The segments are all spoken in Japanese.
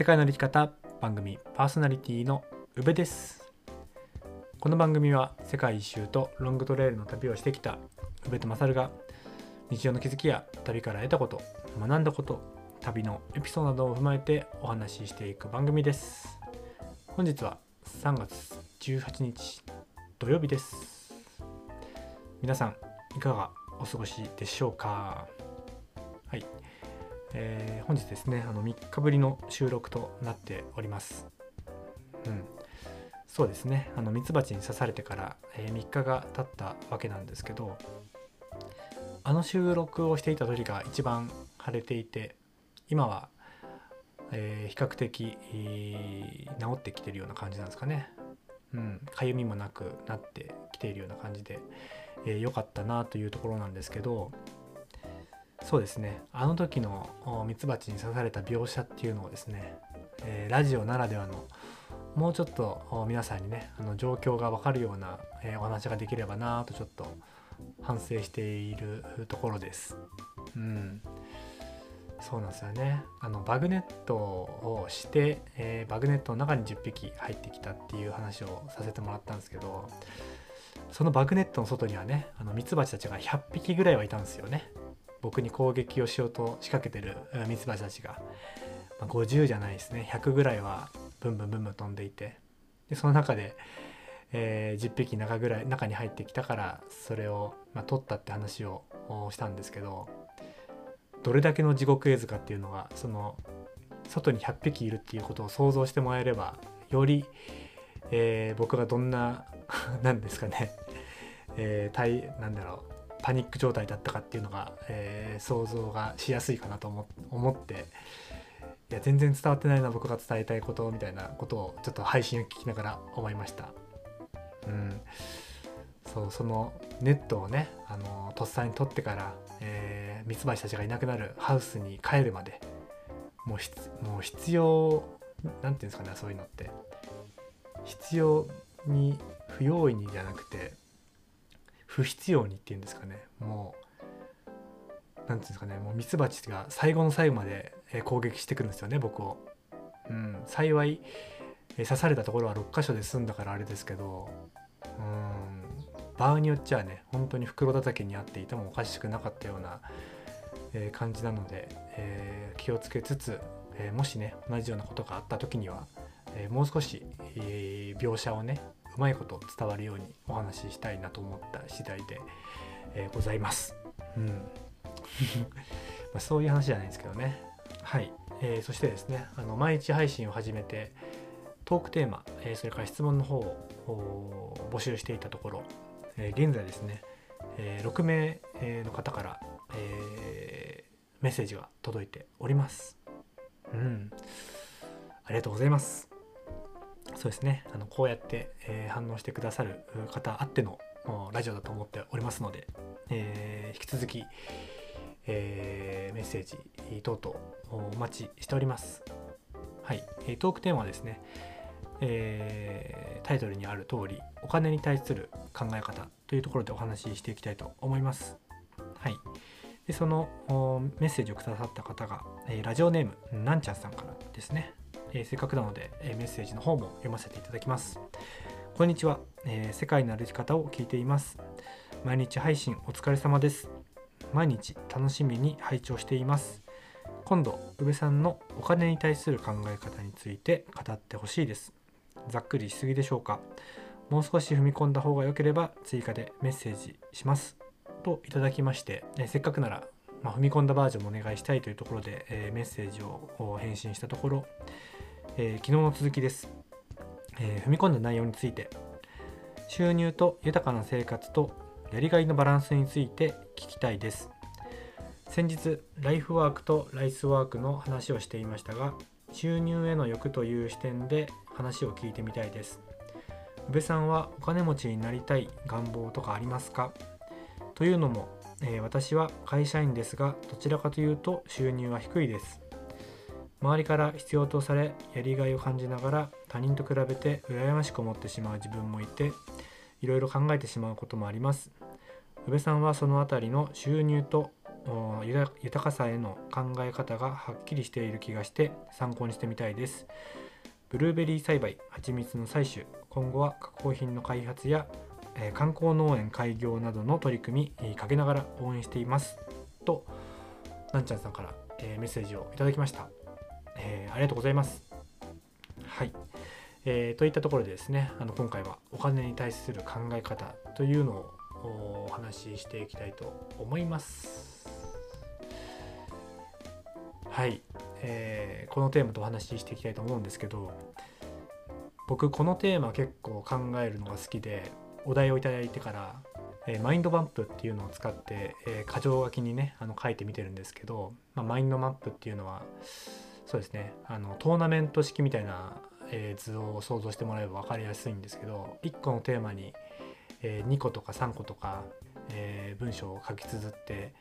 世界の歩き方番組パーソナリティの宇部です。この番組は世界一周とロングトレイルの旅をしてきた宇部と勝が日常の気づきや旅から得たこと学んだこと旅のエピソードなどを踏まえてお話ししていく番組です本日は3月18日土曜日です皆さんいかがお過ごしでしょうかえー、本日ですねあの3日ぶりの収録となっております。うん。そうですね。あのミツバチに刺されてから、えー、3日が経ったわけなんですけどあの収録をしていた時が一番晴れていて今は、えー、比較的、えー、治ってきてるような感じなんですかね。うん。かゆみもなくなってきているような感じで良、えー、かったなというところなんですけどそうですねあの時のミツバチに刺された描写っていうのをですね、えー、ラジオならではのもうちょっと皆さんにねあの状況が分かるような、えー、お話ができればなとちょっと反省しているところです。うん、そうなんですよねあのバグネットをして、えー、バグネットの中に10匹入ってきたっていう話をさせてもらったんですけどそのバグネットの外にはねあのミツバチたちが100匹ぐらいはいたんですよね。僕に攻撃をしようと仕掛けてるミツバチたちが、まあ、50じゃないですね。100ぐらいはブンブンブンブン飛んでいてでその中で、えー、10匹中ぐらい中に入ってきたからそれを、まあ、取ったって話をしたんですけどどれだけの地獄絵図かっていうのがその外に100匹いるっていうことを想像してもらえればより、えー、僕がどんな 何ですかね、えー、なんだろう。パニック状態だったかっていうのが、えー、想像がしやすいかなと思っていや全然伝わってないな僕が伝えたいことみたいなことをちょっと配信を聞きながら思いました。うん、そうそのネットをねあのとっさに取ってからえー、ミツバチたちがいなくなるハウスに帰るまでもうもう必要何て言うんですかねそういうのって必要に不用意にじゃなくて不必要にっていうんですかね。もう何て言うんですかね。もうミツバチが最後の最後まで攻撃してくるんですよね僕を。うん、幸い刺されたところは6箇所で済んだからあれですけどうん。場合によっちゃね本当に袋叩きにあっていてもおかしくなかったような、えー、感じなので、えー、気をつけつつ、えー、もしね同じようなことがあった時には、えもう少し、え描写をねうまいこと伝わるようにお話ししたいなと思った次第で、えー、ございます。うん まあそういう話じゃないんですけどね。はい、えー、そしてですねあの毎日配信を始めてトークテーマ、えー、それから質問の方を募集していたところ、えー、現在ですね、えー、6名の方から、えー、メッセージが届いております。うん。ありがとうございます。そうですねあのこうやって、えー、反応してくださる方あってのラジオだと思っておりますので、えー、引き続き、えー、メッセージ等々お待ちしております。はい、トークテーマはですね、えー、タイトルにある通りお金に対する考え方というところでお話ししていきたいと思います。はい、でそのメッセージをくださった方が、えー、ラジオネームなんちゃんさんからですね。えー、せっかくなので、えー、メッセージの方も読ませていただきます。こんにちは、えー、世界の歩き方を聞いています。毎日配信お疲れ様です。毎日楽しみに拝聴しています。今度、宇部さんのお金に対する考え方について語ってほしいです。ざっくりしすぎでしょうかもう少し踏み込んだ方が良ければ追加でメッセージします。といただきまして、えせっかくならまあ、踏み込んだバージョンもお願いしたいというところで、えー、メッセージを返信したところ、えー、昨日の続きです、えー、踏み込んだ内容について。収入と豊かな生活とやりがいのバランスについて聞きたいです。先日ライフワークとライスワークの話をしていましたが収入への欲という視点で話を聞いてみたいです。宇部さんはお金持ちになりたい願望とかありますか？というのも、えー、私は会社員ですがどちらかというと収入は低いです。周りから必要とされやりがいを感じながら他人と比べて羨ましく思ってしまう自分もいていろいろ考えてしまうこともあります。宇部さんはその辺りの収入と豊かさへの考え方がはっきりしている気がして参考にしてみたいです。ブルーベリー栽培蜂蜜の採取今後は加工品の開発や、えー、観光農園開業などの取り組みかけながら応援しています。となんちゃんさんから、えー、メッセージをいただきました、えー、ありがとうございます。はい、えー、といったところでですねあの今回はお金に対する考え方というのをお話ししていきたいと思います。はい、えー、このテーマとお話ししていきたいと思うんですけど僕このテーマ結構考えるのが好きでお題をいただいてからえー、マインドマップっていうのを使って、えー、箇条書きにねあの書いてみてるんですけど、まあ、マインドマップっていうのはそうですね。あのトーナメント式みたいな、えー、図を想像してもらえば分かりやすいんですけど1個のテーマに、え2個とか3個とか、え文章を書き綴って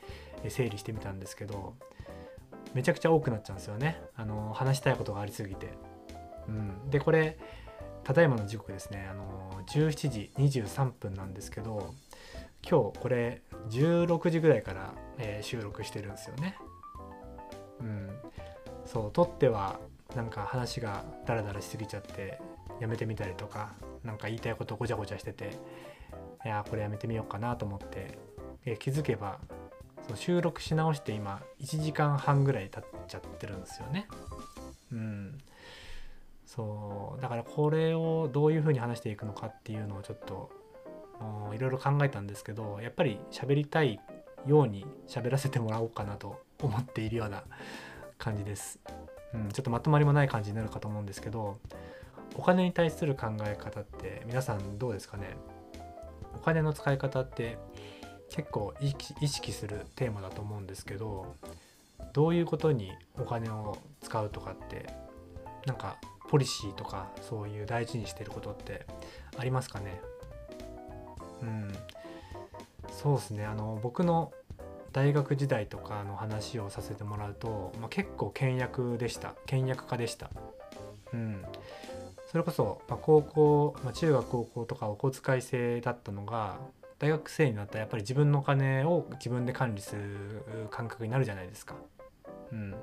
整理してみたんですけどめちゃくちゃ多くなっちゃうんですよね。あの話したいことがありすぎて。うん、でこれただいまの時刻ですね。あの17時23分なんですけど今日これ16時ぐらいから、えー、収録してるんですよね。うん、そう撮ってはなんか話がダラダラしすぎちゃってやめてみたりとか何か言いたいことごちゃごちゃしてていやこれやめてみようかなと思って、えー、気づけばその収録し直して今1時間半ぐらい経っちゃってるんですよね。うん、そうだからこれをどういうふうに話していくのかっていうのをちょっといろいろ考えたんですけどやっぱり喋りたいように喋らせてもらおうかなと思っているような感じです、うん、ちょっとまとまりもない感じになるかと思うんですけどお金に対する考え方って皆さんどうですかね？お金の使い方って結構意識するテーマだと思うんですけどどういうことにお金を使うとかってなんかポリシーとかそういう大事にしてることってありますかね？うん。そうですね。あの僕の大学時代とかの話をさせてもらうと、まあ、結構倹約でした。倹約家でした。うん。それこそ、まあ、高校、まあ、中学高校とかお小遣い制だったのが大学生になったらやっぱり自分のお金を自分で管理する感覚になるじゃないですか。うん、で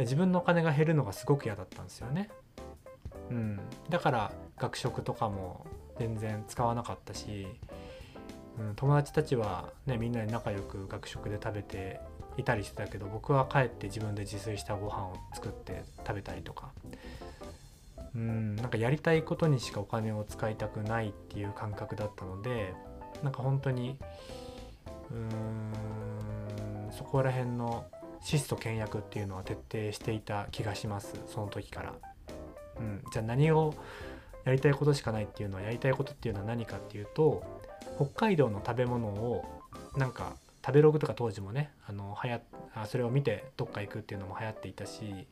自分のお金が減るのがすごく嫌だったんですよね。うん、だから学食とかも全然使わなかったし、うん、友達たちは、ね、みんなで仲良く学食で食べていたりしてたけど僕は帰って自分で自炊したご飯を作って食べたりとかうんなんかやりたいことにしかお金を使いたくないっていう感覚だったのでなんか本当にうーんそこら辺の質素倹約っていうのは徹底していた気がしますその時から。うん、じゃあ何をやりたいことしかないっていうのはやりたいことっていうのは何かっていうと北海道の食べ物をなんか食べログとか当時もねあの流行あそれを見てどっか行くっていうのも流行っていたし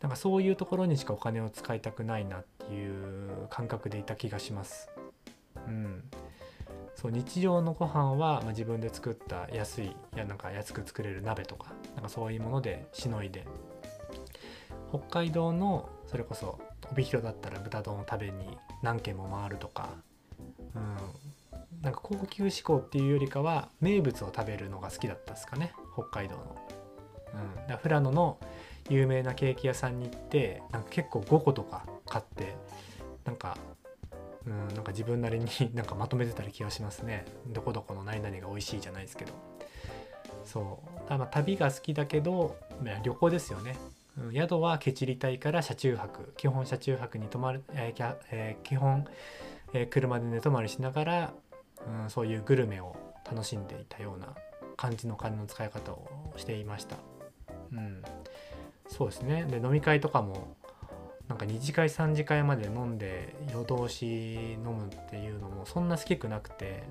なんかそういうところにしかお金を使いたくないなっていう感覚でいた気がします。うん、そう日常のご飯は、まあ、自分で作った安いいやなんか安く作れる鍋とかなんかそういうものでしのいで。北海道のそれこそ帯広だったら豚丼を食べに何軒も回るとか、うん、なんか高級志向っていうよりかは名物を食べるのが好きだったですかね。北海道の。うん、だ富良野の有名なケーキ屋さんに行ってなんか結構5個とか買ってなんかうん、なんか自分なりに なんかまとめてたり気がしますね。どこどこの何々が美味しいじゃないですけど。そう。だまあ旅が好きだけど旅行ですよね。うん。宿はケチりたいから車中泊。基本車中泊に泊まる、えーえー、基本、えー、車で寝泊まりしながら、うん、そういうグルメを楽しんでいたような感じの金の使い方をしていました。うん、そうですねで飲み会とかもなんか2次会3次会まで飲んで夜通し飲むっていうのもそんな好きくなくて、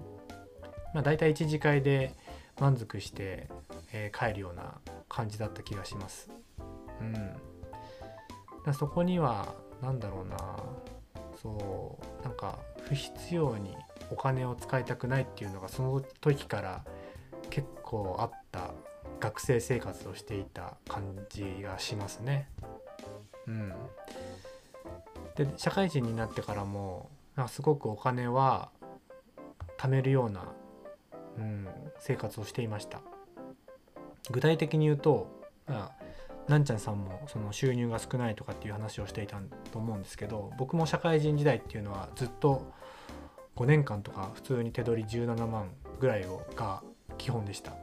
まあ、大体1次会で満足して、えー、帰るような感じだった気がします。うんそこには何だろうなそうなんか不必要にお金を使いたくないっていうのがその時から結構あった学生生活をしていた感じがしますね。うん、で社会人になってからもなんかすごくお金は貯めるような、うん、生活をしていました。具体的に言うと、まあ、なんちゃんさんもその収入が少ないとかっていう話をしていたと思うんですけど僕も社会人時代っていうのはずっと5年間とか普通に手取り17万ぐらいをが基本でした、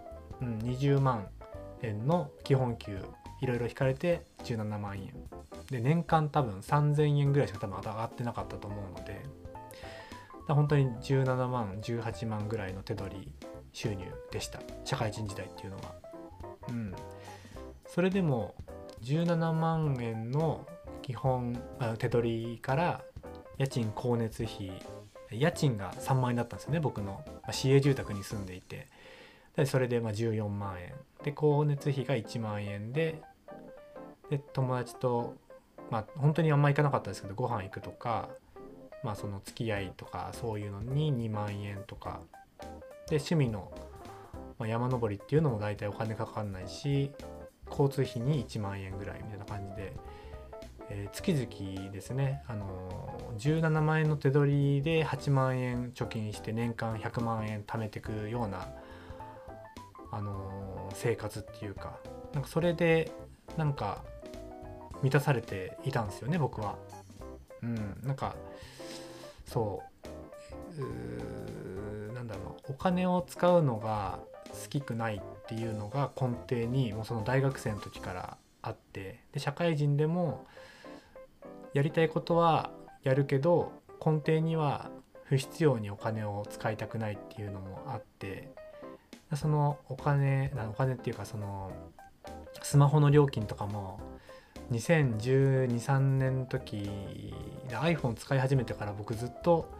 うん、20万円の基本給いろいろ引かれて17万円。で年間多分3000円ぐらいしか多分上がってなかったと思うので本当に17万18万ぐらいの手取り収入でした。社会人時代っていうのは。うん。それでも17万円の基本手取りから家賃光熱費家賃が3万円だったんですよね僕の、ま市営住宅に住んでいて。でそれでま14万円。で光熱費が1万円でで友達とまあ本当にあんま行かなかったんですけどご飯行くとかまあその付き合いとかそういうのに2万円とか。で趣味の山登りっていうのも大体お金かかんないし交通費に1万円ぐらいみたいな感じで、えー、月々ですね、あのー、17万円の手取りで8万円貯金して年間100万円貯めていくような、あのー、生活っていうかなんかそれでなんか満たされていたんですよね僕は。うん、なんかそうなんだろうお金を使うのが好きくないっていうのが根底にもうその大学生の時からあってで社会人でもやりたいことはやるけど根底には不必要にお金を使いたくないっていうのもあってそのお金お金っていうかそのスマホの料金とかも2012,3年の時 iPhone 使い始めてから僕ずっと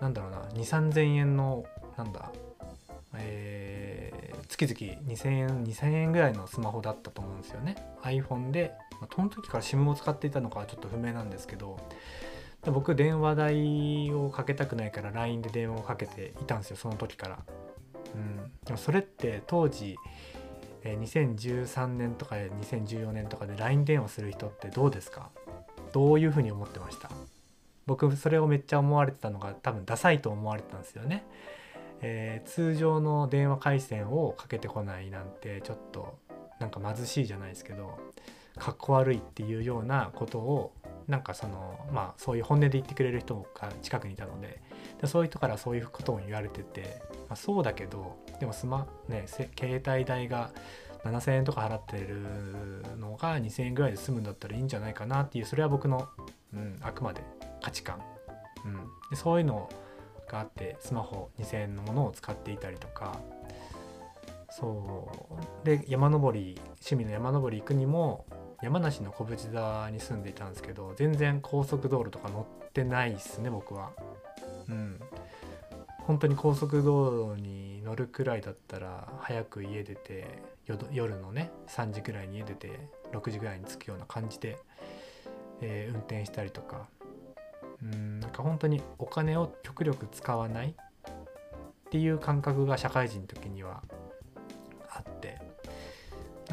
なんだろうな2,3000円のなんだえー、月々2000円2000円ぐらいのスマホだったと思うんですよね。iPhone で、まあ、その時から SIM を使っていたのかはちょっと不明なんですけど僕電話代をかけたくないから LINE で電話をかけていたんですよその時から、うん、でもそれって当時2013年とか2014年とかで LINE 電話する人ってどうですか？どういうふうに思ってました？僕それをめっちゃ思われてたのが多分ダサいと思われてたんですよね。えー、通常の電話回線をかけてこないなんてちょっとなんか貧しいじゃないですけどかっこ悪いっていうようなことをなんかそのまあそういう本音で言ってくれる人が近くにいたのででそういう人からそういうことを言われてて、まあ、そうだけどでもスマね携帯代が7,000円とか払ってるのが2,000円ぐらいで済むんだったらいいんじゃないかなっていうそれは僕の、うん、あくまで価値観、うん、でそういうのをがあってスマホ2000円のものを使っていたりとか。そう。で山登り趣味の山登り行くにも山梨の小淵沢に住んでいたんですけど全然高速道路とか乗ってないっすね僕は。うん。本当に高速道路に乗るくらいだったら早く家出て夜のね3時くらいに家出て6時ぐらいに着くような感じで、えー、運転したりとか。うん。なんか本当にお金を極力使わないっていう感覚が社会人の時にはあって。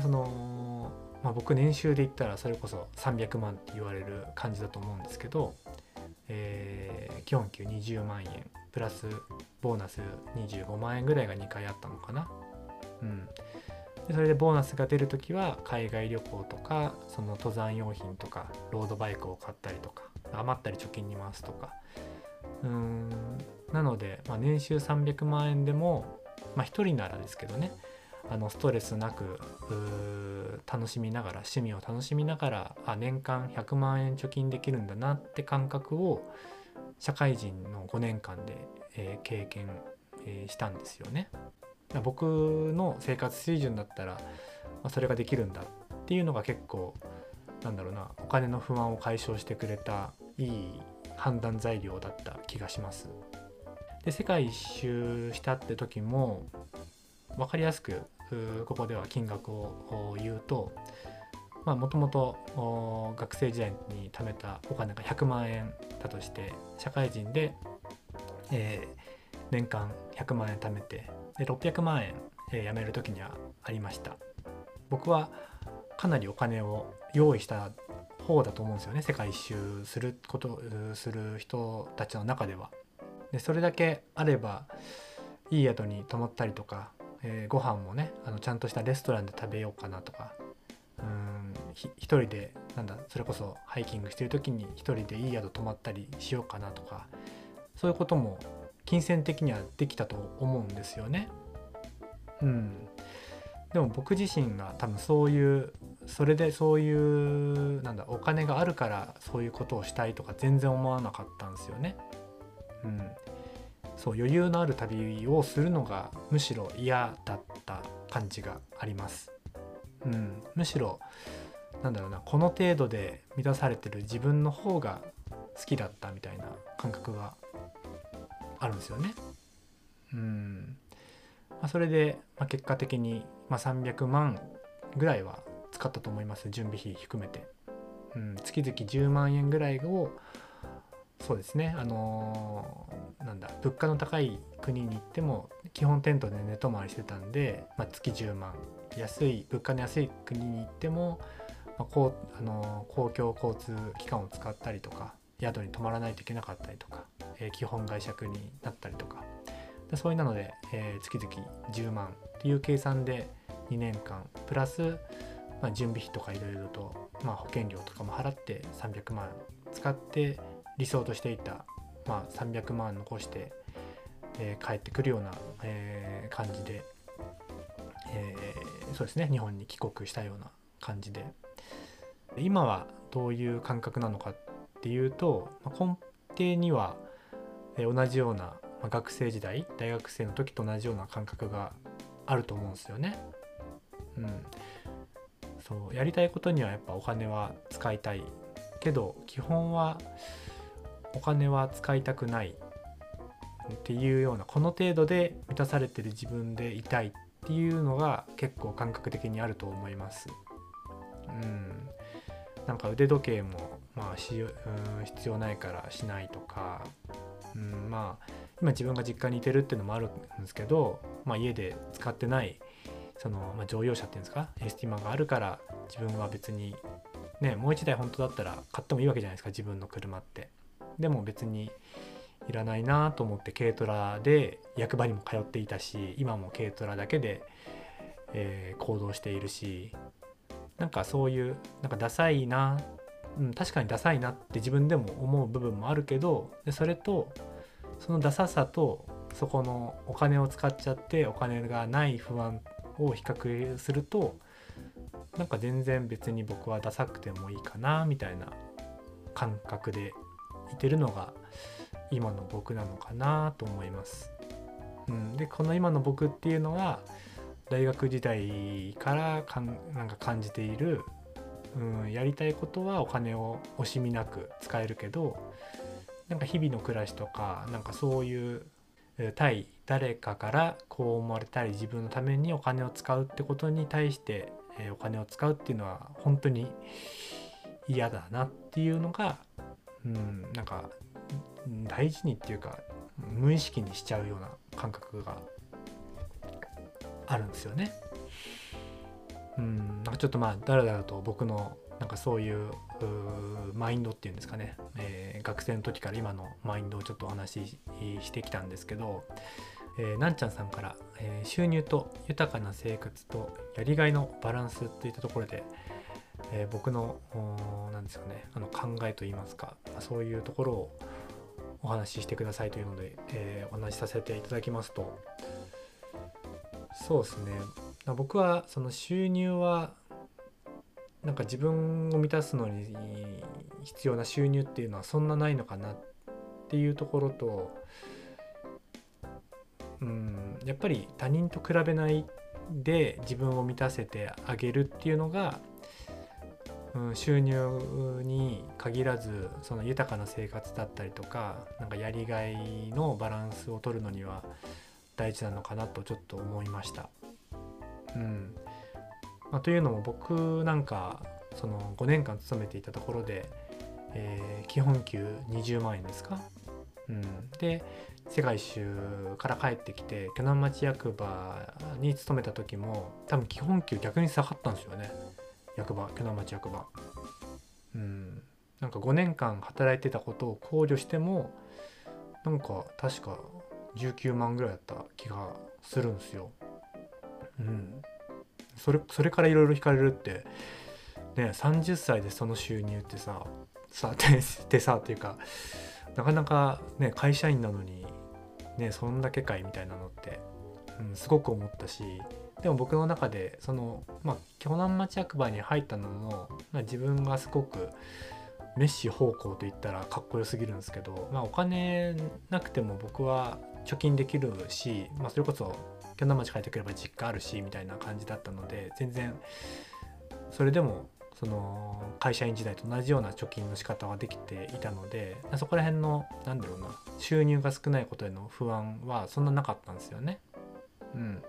その、まあ、僕年収で言ったらそれこそ300万って言われる感じだと思うんですけど、えー、基本給20万円。プラスボーナス25万円ぐらいが2回あったのかな。うん、でそれでボーナスが出る時は海外旅行とかその登山用品とかロードバイクを買ったりとか余ったり貯金に回すとか。うん。なので、まあ、年収300万円でも、まあ、1人ならですけどね。あのストレスなく楽しみながら趣味を楽しみながらあ年間100万円貯金できるんだなって感覚を社会人の5年間で、えー、経験、えー、したんですよね。僕の生活水準だったら、まあ、それができるんだっていうのが結構なんだろうなお金の不安を解消してくれたいい判断材料だった気がします。で世界一周したって時も分かりやすくここでは金額を言うともともと学生時代に貯めたお金が100万円だとして社会人で、えー、年間100万円貯めてで600万円、えー、辞める時にはありました僕はかなりお金を用意した方だと思うんですよね世界一周することする人たちの中では。でそれだけあればいい宿に泊まったりとか、えー、ご飯もねあのちゃんとしたレストランで食べようかなとかうん一人でなんだそれこそハイキングしてる時に一人でいい宿泊まったりしようかなとかそういうことも金銭的にはできたと思うんですよね。うん、でも僕自身が多分そういうそれでそういうなんだお金があるからそういうことをしたいとか全然思わなかったんですよね。うん、そう余裕のある旅をするのがむしろ嫌だった感じがあります。うん、むしろなんだろうなこの程度で満たされてる自分の方が好きだったみたいな感覚があるんですよね。うんまあ、それで、まあ、結果的に、まあ、300万ぐらいは使ったと思います。準備費含めて。うん、月々10万円ぐらいをそうですね。あのー、なんだ物価の高い国に行っても基本テントで寝泊まりしてたんで、まあ、月10万。安い物価の安い国に行っても、まあ、こうあのー、公共交通機関を使ったりとか宿に泊まらないといけなかったりとかえー、基本外借になったりとか。でそういうなので、えー、月々10万っていう計算で2年間プラス、まあ、準備費とかいろいろと、まあ、保険料とかも払って300万使って理想としていた、まあ、300万残して、えー、帰ってくるような、えー、感じで、えー、そうですね日本に帰国したような感じで。今はどういう感覚なのかっていうと、まあ、根底にはえ同じような、ま、学生時代大学生の時と同じような感覚があると思うんですよね。うん、そうやりたいことにはやっぱお金は使いたいけど基本はお金は使いたくないっていうようなこの程度で満たされてる自分でいたいっていうのが結構感覚的にあると思います。うん、なんか腕時計もまあし、うん、必要ないからしないとかうん、まあ今自分が実家にいてるっていうのもあるんですけど、まあ、家で使ってないその、まあ、乗用車っていうんですかエスティマがあるから自分は別にねもう一台本当だったら買ってもいいわけじゃないですか自分の車って。でも別にいらないなと思って軽トラで役場にも通っていたし今も軽トラだけで、えー、行動しているしなんかそういうなんかダサいなうん、確かにダサいなって自分でも思う部分もあるけどでそれとそのダサさとそこのお金を使っちゃってお金がない不安を比較するとなんか全然別に僕はダサくてもいいかなみたいな感覚でいてるのが今の僕なのかなと思います。うん、でこの今の僕っていうのは大学時代からかんなんか感じているうん、やりたいことはお金を惜しみなく使えるけどなんか日々の暮らしとかなんかそういう対誰かからこう思われたり自分のためにお金を使うってことに対して、えー、お金を使うっていうのは本当に嫌だなっていうのが、うん、なんか大事にっていうか無意識にしちゃうような感覚があるんですよね。うんなんかちょっとまあだらだらと僕のなんかそういうマインドっていうんですかね、えー、学生の時から今のマインドをちょっとお話ししてきたんですけど、えー、なんちゃんさんから、えー、収入と豊かな生活とやりがいのバランスといったところで、えー、僕のなんですかねあの考えといいますか、そういうところをお話ししてくださいというので、えお話しさせていただきますと。そうですね。僕はその収入はなんか自分を満たすのに必要な収入っていうのはそんなないのかなっていうところとうんやっぱり他人と比べないで自分を満たせてあげるっていうのが、うん、収入に限らずその豊かな生活だったりとかなんかやりがいのバランスを取るのには大事なのかなとちょっと思いました。うんまあ、というのも僕なんかその5年間勤めていたところで、えー、基本給20万円ですか、うん、で世界一周から帰ってきて鋸南町役場に勤めた時も多分基本給逆に下がったんですよね。役場鋸南町役場。うん。なんか5年間働いてたことを考慮してもなんか確か19万ぐらいだった気がするんですよ。うん。それそれからいろいろ引かれるってね30歳でその収入ってささ てさっていうかなかなかね会社員なのにねそんだけかいみたいなのって、うん、すごく思ったしでも僕の中でそのまあ京南町役場に入ったのも、まあ、自分がすごくメッシ方向と言ったらかっこよすぎるんですけど、まあ、お金なくても僕は貯金できるし、まあ、それこそ京南町帰ってくれば実家あるしみたいな感じだったので全然それでもその会社員時代と同じような貯金の仕方はできていたのでそこら辺のなんだろうな収入が少ないことへの不安はそんななかったんですよね。うん、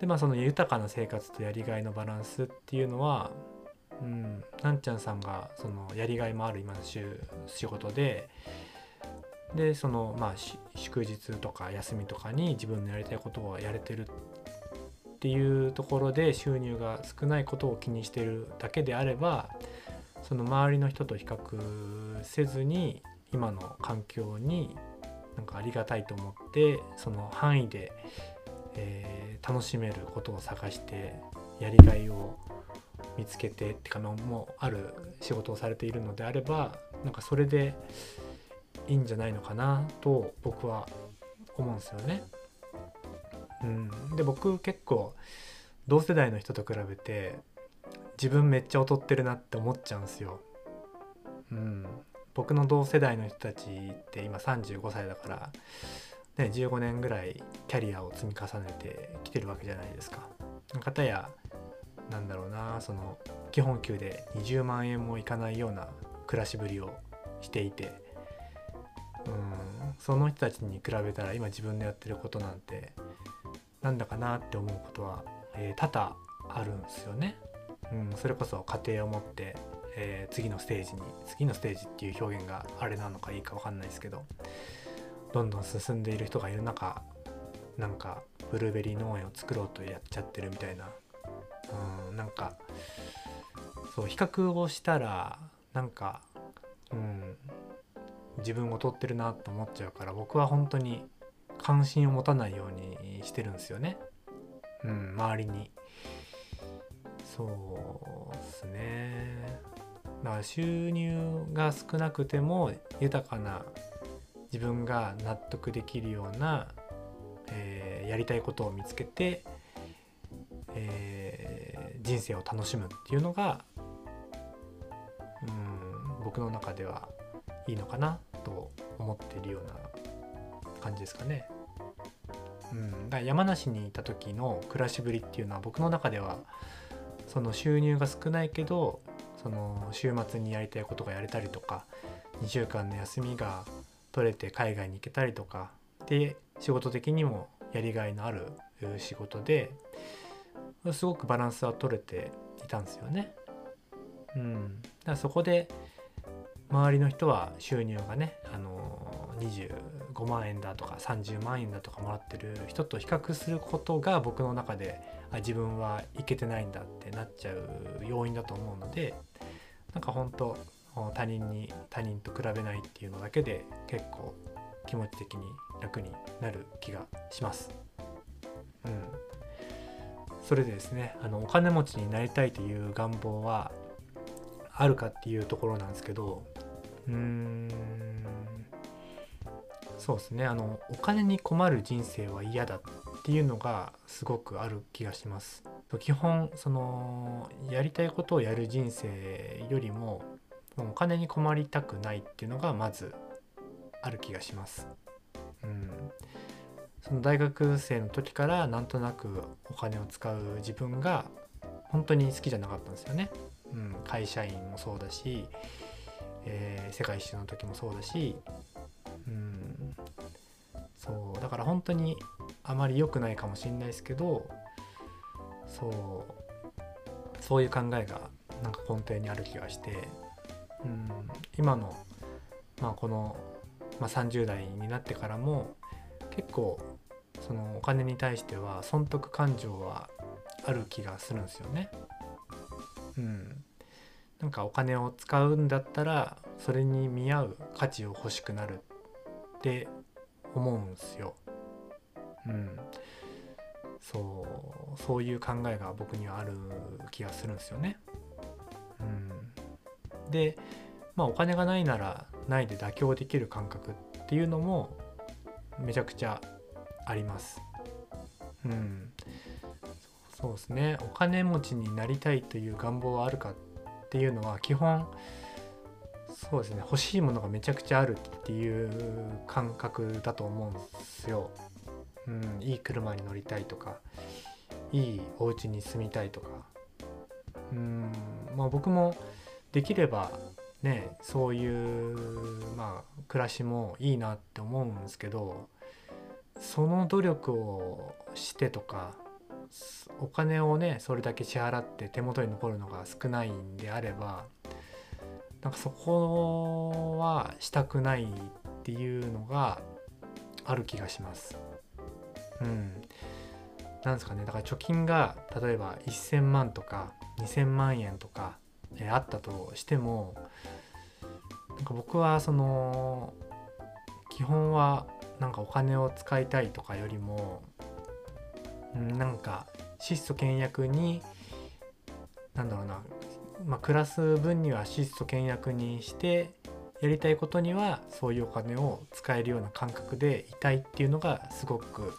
でまあその豊かな生活とやりがいのバランスっていうのは、うん、なんちゃんさんがそのやりがいもある今の仕事ででそのまあ祝日とか休みとかに自分のやりたいことをやれてるっていうところで収入が少ないことを気にしてるだけであればその周りの人と比較せずに今の環境になんかありがたいと思ってその範囲で、えー、楽しめることを探してやりがいを見つけてってかもある仕事をされているのであればなんかそれでいいんじゃないのかなと僕は思うんですよね。うん、で僕結構同世代の人と比べて自分めっちゃ劣ってるなって思っちゃうんですよ。うん、僕の同世代の人たちって今35歳だから、ね、15年ぐらいキャリアを積み重ねてきてるわけじゃないですか。かたやなんだろうなその基本給で20万円もいかないような暮らしぶりをしていて、うん、その人たちに比べたら今自分でやってることなんてなんだかなって思うことは、えー、多々あるんですよね。うん、それこそ家庭を持って、えー、次のステージに次のステージっていう表現があれなのかいいか分かんないですけどどんどん進んでいる人がいる中なんかブルーベリー農園を作ろうとやっちゃってるみたいな、うん、なんかそう比較をしたらなんか、自分を劣ってるなと思っちゃうから僕は本当に関心を持たないようにしてるんですよね。うん、周りに。そうですね。だから収入が少なくても豊かな自分が納得できるような、えー、やりたいことを見つけて、えー、人生を楽しむっていうのが、うん、僕の中ではいいのかなと思っているような感じですかね。うん、だから山梨にいた時の暮らしぶりっていうのは僕の中ではその収入が少ないけどその週末にやりたいことがやれたりとか2週間の休みが取れて海外に行けたりとかで仕事的にもやりがいのある仕事ですごくバランスは取れていたんですよね。うん、だからそこで周りの人は収入がね、あの25万円だとか30万円だとかもらってる人と比較することが僕の中であ自分はいけてないんだってなっちゃう要因だと思うのでなんか本当他人に他人と比べないっていうのだけで結構気持ち的に楽になる気がします。うん、それでですねあのお金持ちになりたいという願望はあるかっていうところなんですけどうん。そうですね。あのお金に困る人生は嫌だっていうのがすごくある気がします。基本そのやりたいことをやる人生よりもお金に困りたくないっていうのがまずある気がします。うん、その大学生の時からなんとなくお金を使う自分が本当に好きじゃなかったんですよね。うん、会社員もそうだし、えー、世界一周の時もそうだし、うん、そうだから本当にあまり良くないかもしれないですけどそうそういう考えがなんか根底にある気がして、うん、今の、まあ、この、まあ、30代になってからも結構そのお金に対しては損得感情はある気がするんですよね。うん、なんかお金を使うんだったらそれに見合う価値を欲しくなるって思うんすよ。うん、そうそういう考えが僕にはある気がするんですよね。うん、でまあお金がないならないで妥協できる感覚っていうのもめちゃくちゃあります。うん、そうですねお金持ちになりたいという願望はあるかってていうのは基本そうですね欲しいものがめちゃくちゃあるっていう感覚だと思うんですよ。うん、いい車に乗りたいとかいいお家に住みたいとかうんまあ僕もできればねそういうまあ暮らしもいいなって思うんですけどその努力をしてとかお金をねそれだけ支払って手元に残るのが少ないんであればなんかそこはしたくないっていうのがある気がします。うん。なんですかねだから貯金が例えば1,000万とか2,000万円とか、えあったとしてもなんか僕はその基本はなんかお金を使いたいとかよりもなんか質素倹約になんだろうなまあ、暮らす分には質素倹約にしてやりたいことにはそういうお金を使えるような感覚でいたいっていうのがすごく、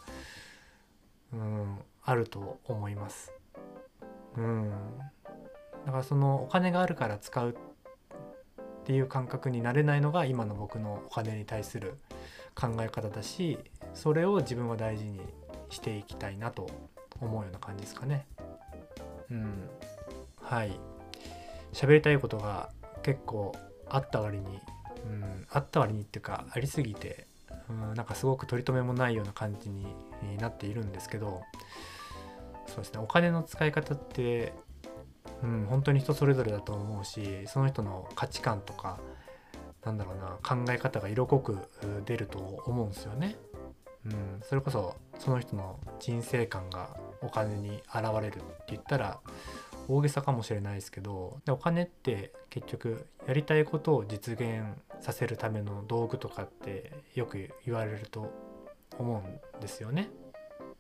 うん、あると思います。うん、だからそのお金があるから使うっていう感覚になれないのが今の僕のお金に対する考え方だしそれを自分は大事にしていきたいなと思うような感じですかね。うん、はい喋りたいことが結構あった割に、うん、あった割にっていうかありすぎて、うん、なんかすごく取り留めもないような感じになっているんですけどそうですねお金の使い方って、うん、本当に人それぞれだと思うしその人の価値観とかなんだろうな考え方が色濃く出ると思うんですよね。うん、それこそその人の人生観がお金に現れるって言ったら大げさかもしれないですけどでお金って結局やりたいことを実現させるための道具とかってよく言われると思うんですよね。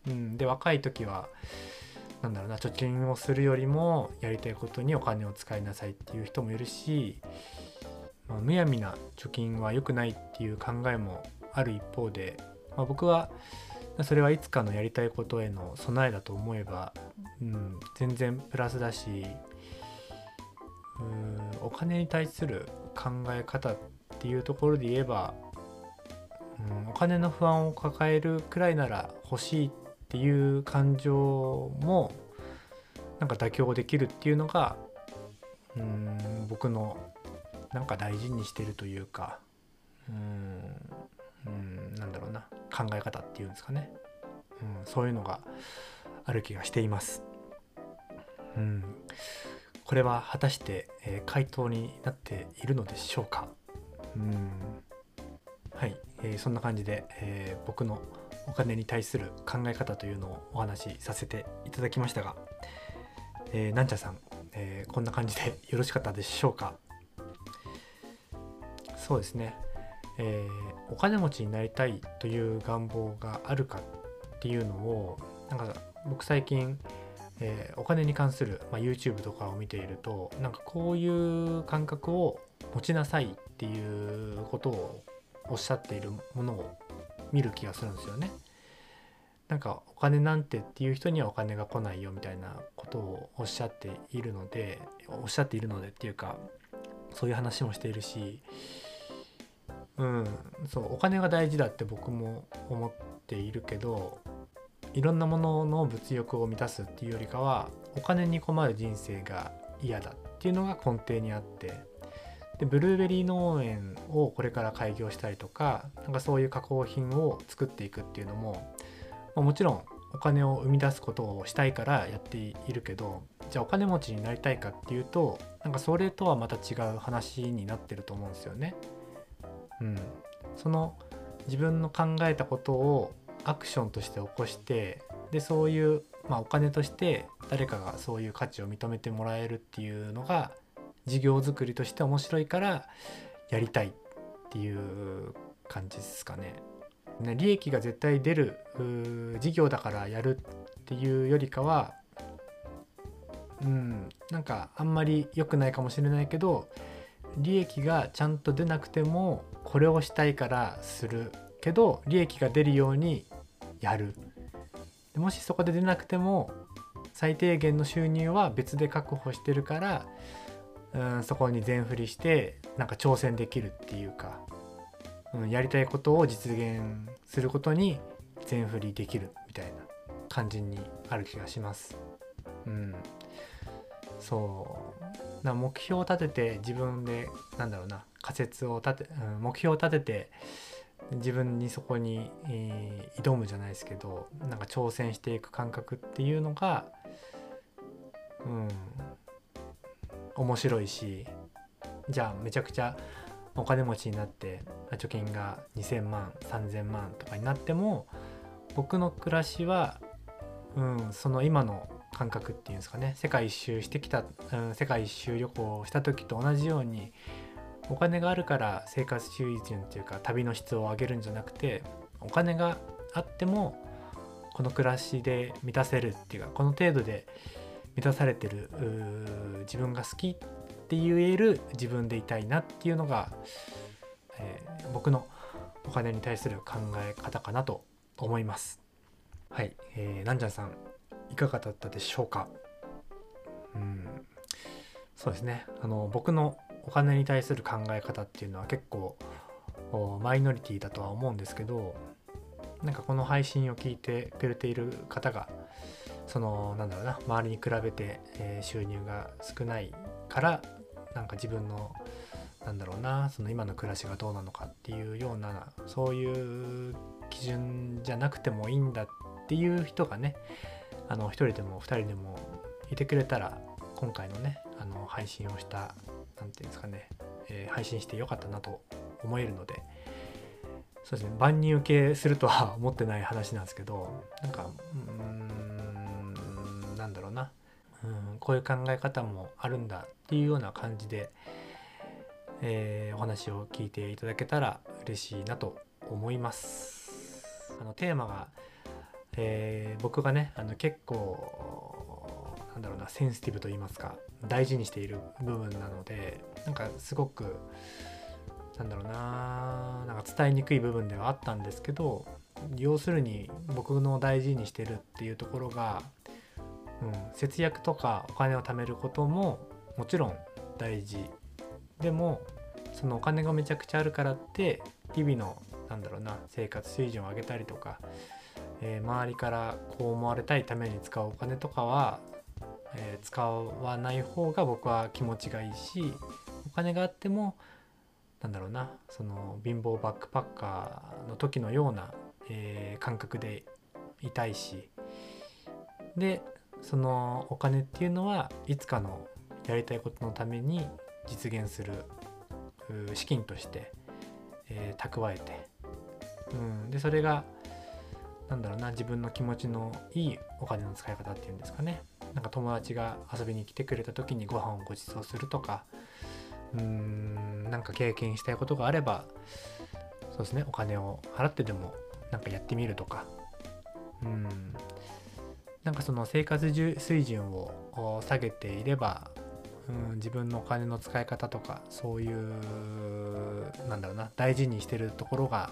うん、で若い時はなんだろうな貯金をするよりもやりたいことにお金を使いなさいっていう人もいるし、まあ、むやみな貯金は良くないっていう考えもある一方で、まあ、僕はそれはいつかのやりたいことへの備えだと思えばうん、全然プラスだしうんお金に対する考え方っていうところで言えば、うん、お金の不安を抱えるくらいなら欲しいっていう感情もなんか妥協できるっていうのがうん僕のなんか大事にしてるというかうんうんなんだろうな。考え方っていうんですかね、うん、そういうのがある気がしています。うん、これは果たして、えー、回答になっているのでしょうか、うん、はい、えー、そんな感じで、えー、僕のお金に対する考え方というのをお話しさせていただきましたが、えー、なんちゃさん、えー、こんな感じでよろしかったでしょうか。そうですね、えー、お金持ちになりたいという願望があるかっていうのをなんか僕最近えー、お金に関する、まあ、YouTube とかを見ているとなんかこういう感覚を持ちなさいっていうことをおっしゃっているものを見る気がするんですよね。なんかお金なんてっていう人にはお金が来ないよみたいなことをおっしゃっているのでおっしゃっているのでっていうかそういう話もしているしうんそうお金が大事だって僕も思っているけどいろんなものの物欲を満たすっていうよりかはお金に困る人生が嫌だっていうのが根底にあってでブルーベリー農園をこれから開業したりとかなんかそういう加工品を作っていくっていうのも、まあ、もちろんお金を生み出すことをしたいからやっているけどじゃあお金持ちになりたいかっていうとなんかそれとはまた違う話になってると思うんですよね。うん、その自分の考えたことをアクションとして起こしてでそういう、まあ、お金として誰かがそういう価値を認めてもらえるっていうのが事業作りとして面白いからやりたいっていう感じですかね。ね利益が絶対出る事業だからやるっっていうよりかはうんなんかあんまり良くないかもしれないけど利益がちゃんと出なくてもこれをしたいからするけど利益が出るようにやる。でもしそこで出なくても最低限の収入は別で確保してるからうんそこに全振りしてなんか挑戦できるっていうか、うん、やりたいことを実現することに全振りできるみたいな感じにある気がします。うん、そう。な目標を立てて自分でなんだろうな仮説を立て、目標を立てて自分にそこに、えー挑むじゃないですけどなんか挑戦していく感覚っていうのがうん面白いしじゃあめちゃくちゃお金持ちになって貯金が2,000万3,000万とかになっても僕の暮らしは、うん、その今の感覚っていうんですかね。世界一周してきた、うん、世界一周旅行した時と同じようにお金があるから生活水準っていうか旅の質を上げるんじゃなくてお金があってもこの暮らしで満たせるっていうかこの程度で満たされてる自分が好きって言える自分でいたいなっていうのが、えー僕のお金に対する考え方かなと思います。はい、えー、なんちゃんさんいかがだったでしょうか？うんそうですねあの僕のお金に対する考え方っていうのは結構マイノリティだとは思うんですけどなんかこの配信を聞いてくれている方がそのなんだろうな周りに比べて、え収入が少ないからなんか自分のなんだろうなその今の暮らしがどうなのかっていうようなそういう基準じゃなくてもいいんだっていう人がねあの1人でも2人でもいてくれたら今回のねあの配信をした何ていうんですかね、えー配信してよかったなと思えるのでそうですね万人受けするとは思ってない話なんですけどなんかうーんなんだろうなうんこういう考え方もあるんだっていうような感じで、えーお話を聞いていただけたら嬉しいなと思います。あのテーマが、えー僕がねあの結構なんだろうなセンシティブと言いますか大事にしている部分なのでなんかすごくなんだろうななんか伝えにくい部分ではあったんですけど要するに僕の大事にしてるっていうところが、うん、節約とかお金を貯めることももちろん大事。でもそのお金がめちゃくちゃあるからって日々のなんだろうな生活水準を上げたりとか、えー周りからこう思われたいために使うお金とかは、えー使わない方が僕は気持ちがいいしお金があってもなんだろうなその貧乏バックパッカーの時のような、えー感覚でいたいしでそのお金っていうのはいつかのやりたいことのために実現する資金として、えー蓄えて、うん、でそれがなんだろうな自分の気持ちのいいお金の使い方っていうんですかね。なんか友達が遊びに来てくれた時にご飯をご馳走するとかうーんなんか経験したいことがあればそうですねお金を払ってでもなんかやってみるとか。うんなんかその生活水準を下げていればうん、自分のお金の使い方とかそういうなんだろうな大事にしてるところが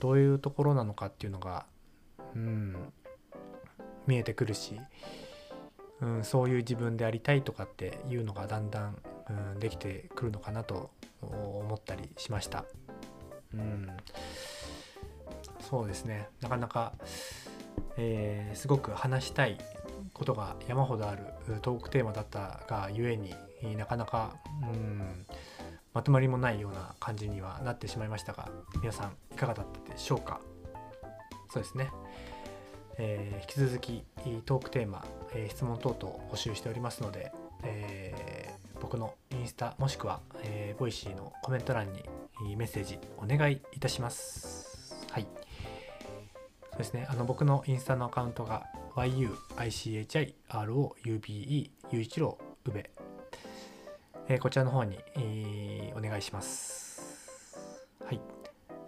どういうところなのかっていうのが、うん、見えてくるし、うん、そういう自分でありたいとかっていうのがだんだん、うん、できてくるのかなと思ったりしました。うん、そうですね。なかなか、えーすごく話したいことが山ほどあるトークテーマだったがゆえになかなかうんまとまりもないような感じにはなってしまいましたが皆さんいかがだったでしょうか？そうですね、えー引き続きトークテーマ、えー質問等々募集しておりますので、えー僕のインスタもしくは、えーボイシーのコメント欄にメッセージお願いいたします。はい。そうですね。あの僕のインスタのアカウントが yuichiroube 雄一郎宇部、えーこちらの方に、えーお願いします。はい。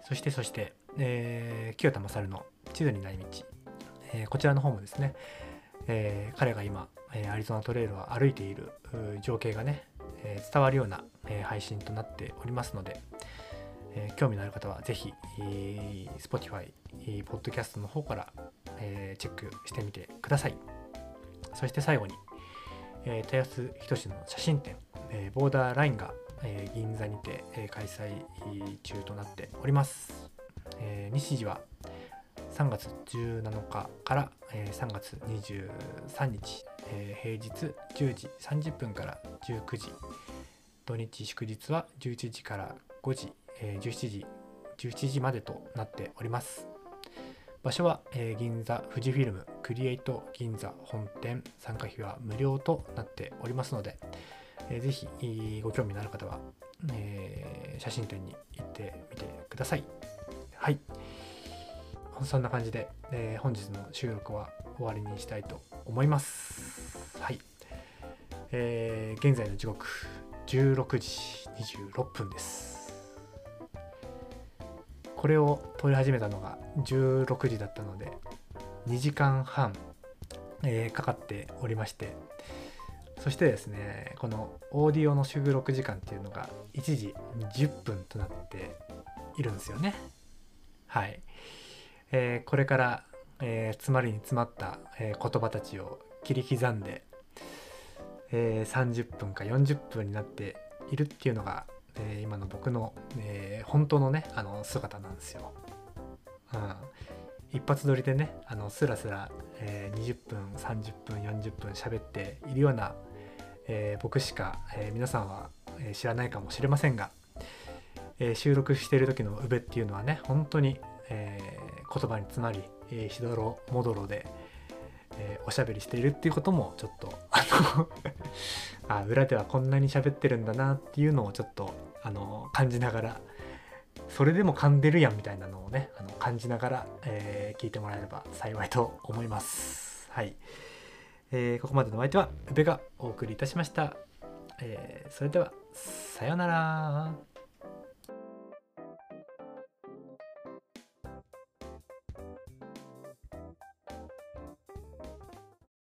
そしてそして、えー清田勝の地図になり道、えーこちらの方もですね、えー彼が今、えアリゾナトレイルを歩いている情景がね、え伝わるような、え配信となっておりますので、え興味のある方はぜひ、えー Spotify、えー、ポッドキャストの方から、えチェックしてみてください。そして最後に、えー、田安仁の写真展、えボーダーラインが、え銀座にて、え開催中となっております。えー日時は3月17日から、え3月23日、え平日10時30分から19時土日祝日は11時から5時、えー17時17時までとなっております。場所は、え銀座富士フィルムクリエイト銀座本店参加費は無料となっておりますので、えーぜひご興味のある方は、え写真展に行ってみてください。はい。そんな感じで、えー本日の収録は終わりにしたいと思います。はい、えー現在の時刻16時26分です。これを撮り始めたのが16時だったので2時間半、えーかかっておりましてそしてですねこのオーディオの収録時間っていうのが1時10分となっているんですよね。はい、えーこれから、えー詰まりに詰まった、えー言葉たちを切り刻んで、えー30分か40分になっているっていうのが、え今の僕の、え本当のねあの姿なんですよ。うん、一発撮りでねあのスラスラ、えー20分30分40分喋っているような、えー僕しか、えー皆さんは、え知らないかもしれませんが、え収録している時の宇部っていうのはね本当に、えー言葉に詰まり、えーしどろもどろで、えーおしゃべりしているっていうこともちょっとあの あ裏ではこんなに喋ってるんだなっていうのをちょっとあの感じながらそれでも噛んでるやんみたいなのをねあの感じながら、えー聞いてもらえれば幸いと思います。はい、えーここまでのお相手は宇部がお送りいたしました。えーそれではさようなら。